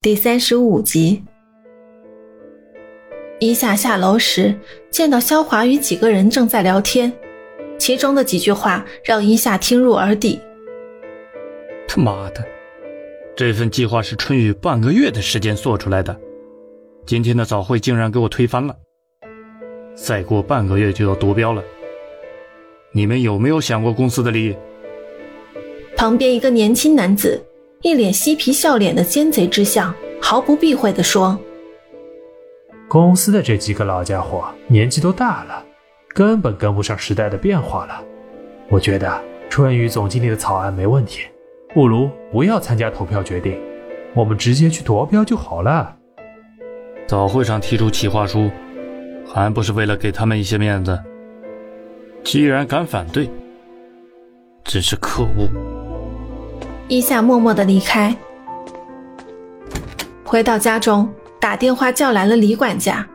第三十五集，一夏下楼时，见到肖华与几个人正在聊天，其中的几句话让一夏听入耳底。他妈的，这份计划是春雨半个月的时间做出来的，今天的早会竟然给我推翻了。再过半个月就要夺标了，你们有没有想过公司的利益？旁边一个年轻男子。一脸嬉皮笑脸的奸贼之相，毫不避讳地说：“公司的这几个老家伙年纪都大了，根本跟不上时代的变化了。我觉得春雨总经理的草案没问题，不如不要参加投票决定，我们直接去夺标就好了。早会上提出企划书，还不是为了给他们一些面子？既然敢反对，真是可恶。”伊夏默默的离开，回到家中，打电话叫来了李管家，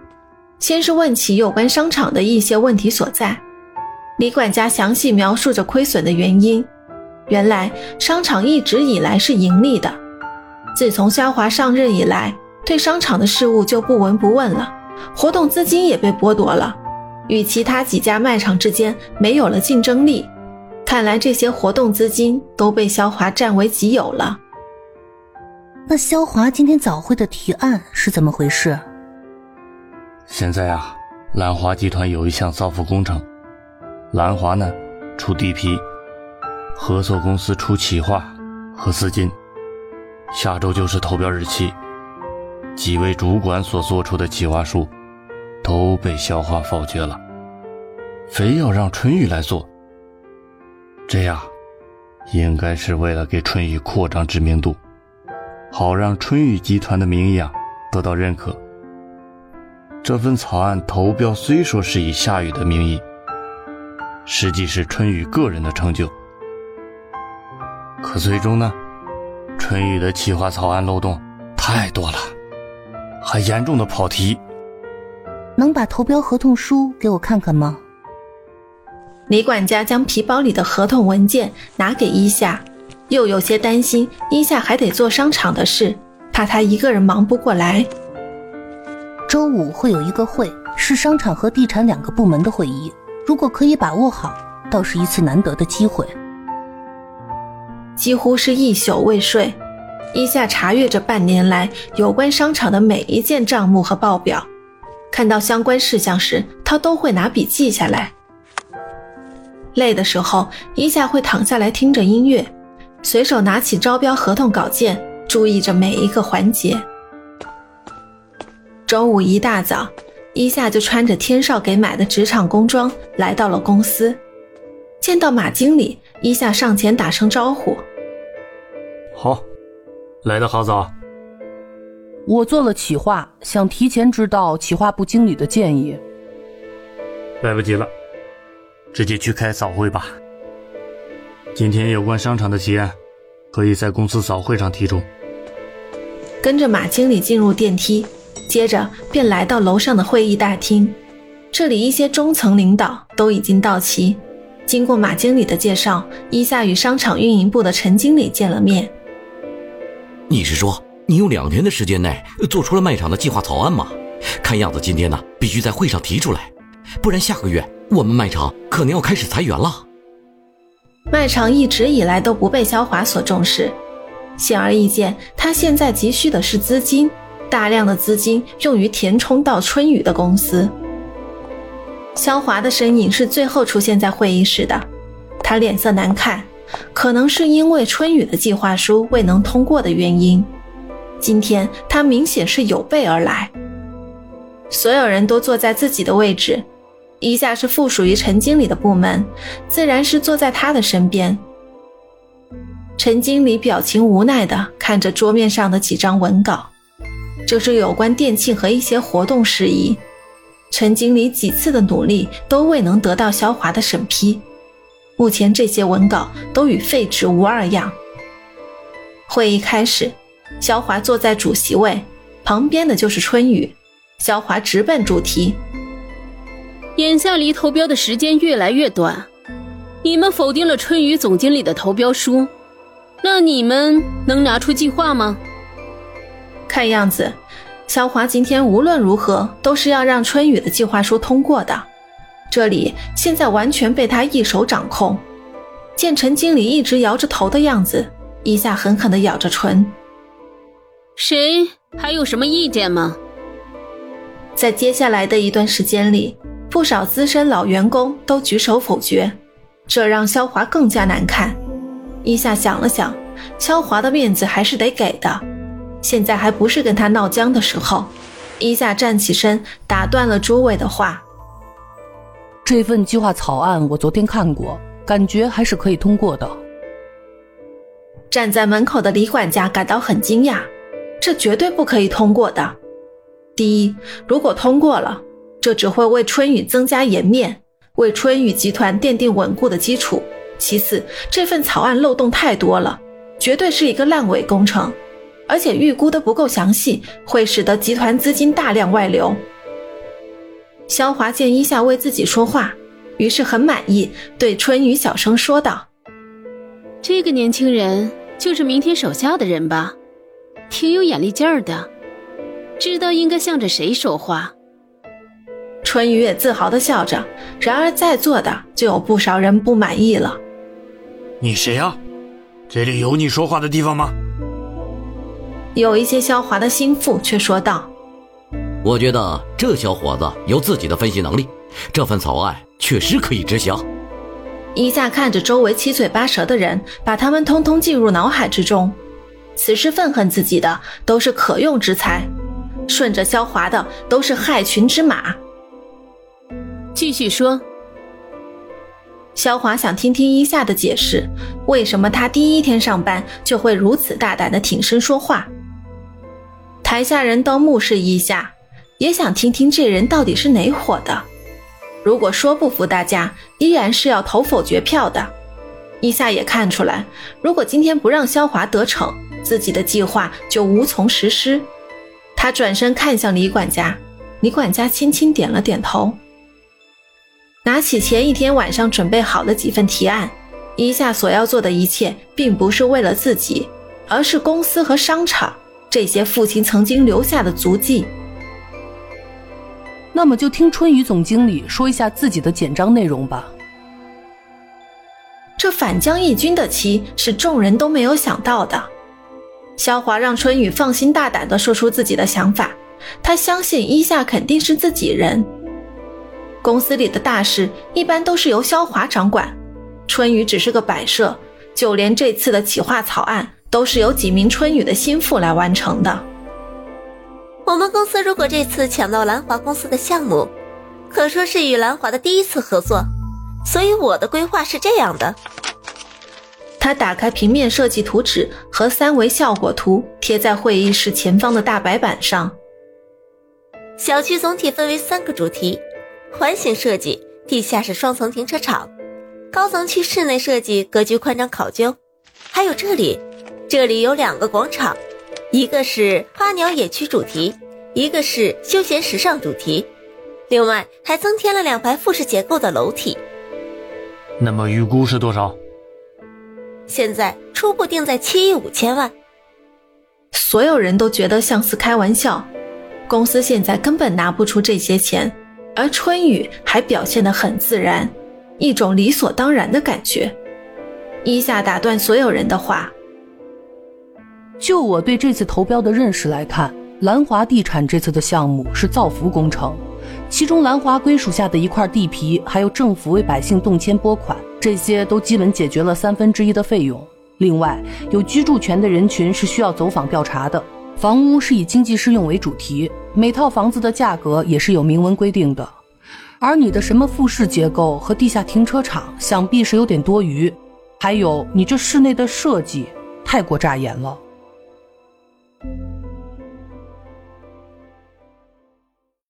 先是问起有关商场的一些问题所在。李管家详细描述着亏损的原因。原来商场一直以来是盈利的，自从肖华上任以来，对商场的事务就不闻不问了，活动资金也被剥夺了，与其他几家卖场之间没有了竞争力。看来这些活动资金都被肖华占为己有了。那肖华今天早会的提案是怎么回事？现在啊，兰华集团有一项造福工程，兰华呢出地皮，合作公司出企划和资金，下周就是投标日期。几位主管所做出的企划书都被肖华否决了，非要让春雨来做。这样，应该是为了给春雨扩张知名度，好让春雨集团的名义啊得到认可。这份草案投标虽说是以夏雨的名义，实际是春雨个人的成就。可最终呢，春雨的企划草案漏洞太多了，还严重的跑题。能把投标合同书给我看看吗？李管家将皮包里的合同文件拿给伊夏，又有些担心伊夏还得做商场的事，怕他一个人忙不过来。周五会有一个会，是商场和地产两个部门的会议，如果可以把握好，倒是一次难得的机会。几乎是一宿未睡，伊夏查阅着半年来有关商场的每一件账目和报表，看到相关事项时，他都会拿笔记下来。累的时候，一夏会躺下来听着音乐，随手拿起招标合同稿件，注意着每一个环节。周五一大早，一夏就穿着天少给买的职场工装来到了公司，见到马经理，一夏上前打声招呼：“好，来的好早。我做了企划，想提前知道企划部经理的建议。来不及了。”直接去开早会吧。今天有关商场的提案，可以在公司早会上提出。跟着马经理进入电梯，接着便来到楼上的会议大厅。这里一些中层领导都已经到齐。经过马经理的介绍，伊夏与商场运营部的陈经理见了面。你是说，你用两天的时间内做出了卖场的计划草案吗？看样子今天呢，必须在会上提出来，不然下个月。我们卖场可能要开始裁员了。卖场一直以来都不被肖华所重视，显而易见，他现在急需的是资金，大量的资金用于填充到春雨的公司。肖华的身影是最后出现在会议室的，他脸色难看，可能是因为春雨的计划书未能通过的原因。今天他明显是有备而来。所有人都坐在自己的位置。以下是附属于陈经理的部门，自然是坐在他的身边。陈经理表情无奈地看着桌面上的几张文稿，这是有关店庆和一些活动事宜。陈经理几次的努力都未能得到肖华的审批，目前这些文稿都与废纸无二样。会议开始，肖华坐在主席位，旁边的就是春雨。肖华直奔主题。眼下离投标的时间越来越短，你们否定了春雨总经理的投标书，那你们能拿出计划吗？看样子，肖华今天无论如何都是要让春雨的计划书通过的。这里现在完全被他一手掌控。见陈经理一直摇着头的样子，一下狠狠地咬着唇。谁还有什么意见吗？在接下来的一段时间里，不少资深老员工都举手否决，这让肖华更加难看。伊夏想了想，肖华的面子还是得给的，现在还不是跟他闹僵的时候。伊夏站起身，打断了诸位的话：“这份计划草案我昨天看过，感觉还是可以通过的。”站在门口的李管家感到很惊讶，这绝对不可以通过的。第一，如果通过了，这只会为春雨增加颜面，为春雨集团奠定稳固的基础。其次，这份草案漏洞太多了，绝对是一个烂尾工程，而且预估的不够详细，会使得集团资金大量外流。肖华见伊夏为自己说话，于是很满意，对春雨小声说道：“这个年轻人就是明天守孝的人吧？挺有眼力劲儿的。”知道应该向着谁说话，春雨也自豪地笑着。然而，在座的就有不少人不满意了。你谁呀？这里有你说话的地方吗？有一些肖华的心腹却说道：“我觉得这小伙子有自己的分析能力，这份草案确实可以执行。”一下看着周围七嘴八舌的人，把他们通通记入脑海之中。此时愤恨自己的都是可用之才。顺着萧华的都是害群之马。继续说，萧华想听听伊夏的解释，为什么他第一天上班就会如此大胆的挺身说话？台下人都目视伊夏，也想听听这人到底是哪伙的。如果说不服大家，依然是要投否决票的。伊夏也看出来，如果今天不让萧华得逞，自己的计划就无从实施。他转身看向李管家，李管家轻轻点了点头，拿起前一天晚上准备好的几份提案。一夏所要做的一切，并不是为了自己，而是公司和商场这些父亲曾经留下的足迹。那么就听春雨总经理说一下自己的简章内容吧。这反将一军的棋是众人都没有想到的。肖华让春雨放心大胆的说出自己的想法，他相信伊夏肯定是自己人。公司里的大事一般都是由肖华掌管，春雨只是个摆设，就连这次的企划草案都是由几名春雨的心腹来完成的。我们公司如果这次抢到兰华公司的项目，可说是与兰华的第一次合作，所以我的规划是这样的。他打开平面设计图纸和三维效果图，贴在会议室前方的大白板上。小区总体分为三个主题：环形设计，地下室双层停车场；高层区室内设计，格局宽敞考究。还有这里，这里有两个广场，一个是花鸟野区主题，一个是休闲时尚主题。另外还增添了两排复式结构的楼体。那么预估是多少？现在初步定在七亿五千万，所有人都觉得像是开玩笑。公司现在根本拿不出这些钱，而春雨还表现得很自然，一种理所当然的感觉。一下打断所有人的话：“就我对这次投标的认识来看，兰华地产这次的项目是造福工程，其中兰华归属下的一块地皮，还有政府为百姓动迁拨款。”这些都基本解决了三分之一的费用。另外，有居住权的人群是需要走访调查的。房屋是以经济适用为主题，每套房子的价格也是有明文规定的。而你的什么复式结构和地下停车场，想必是有点多余。还有，你这室内的设计太过扎眼了。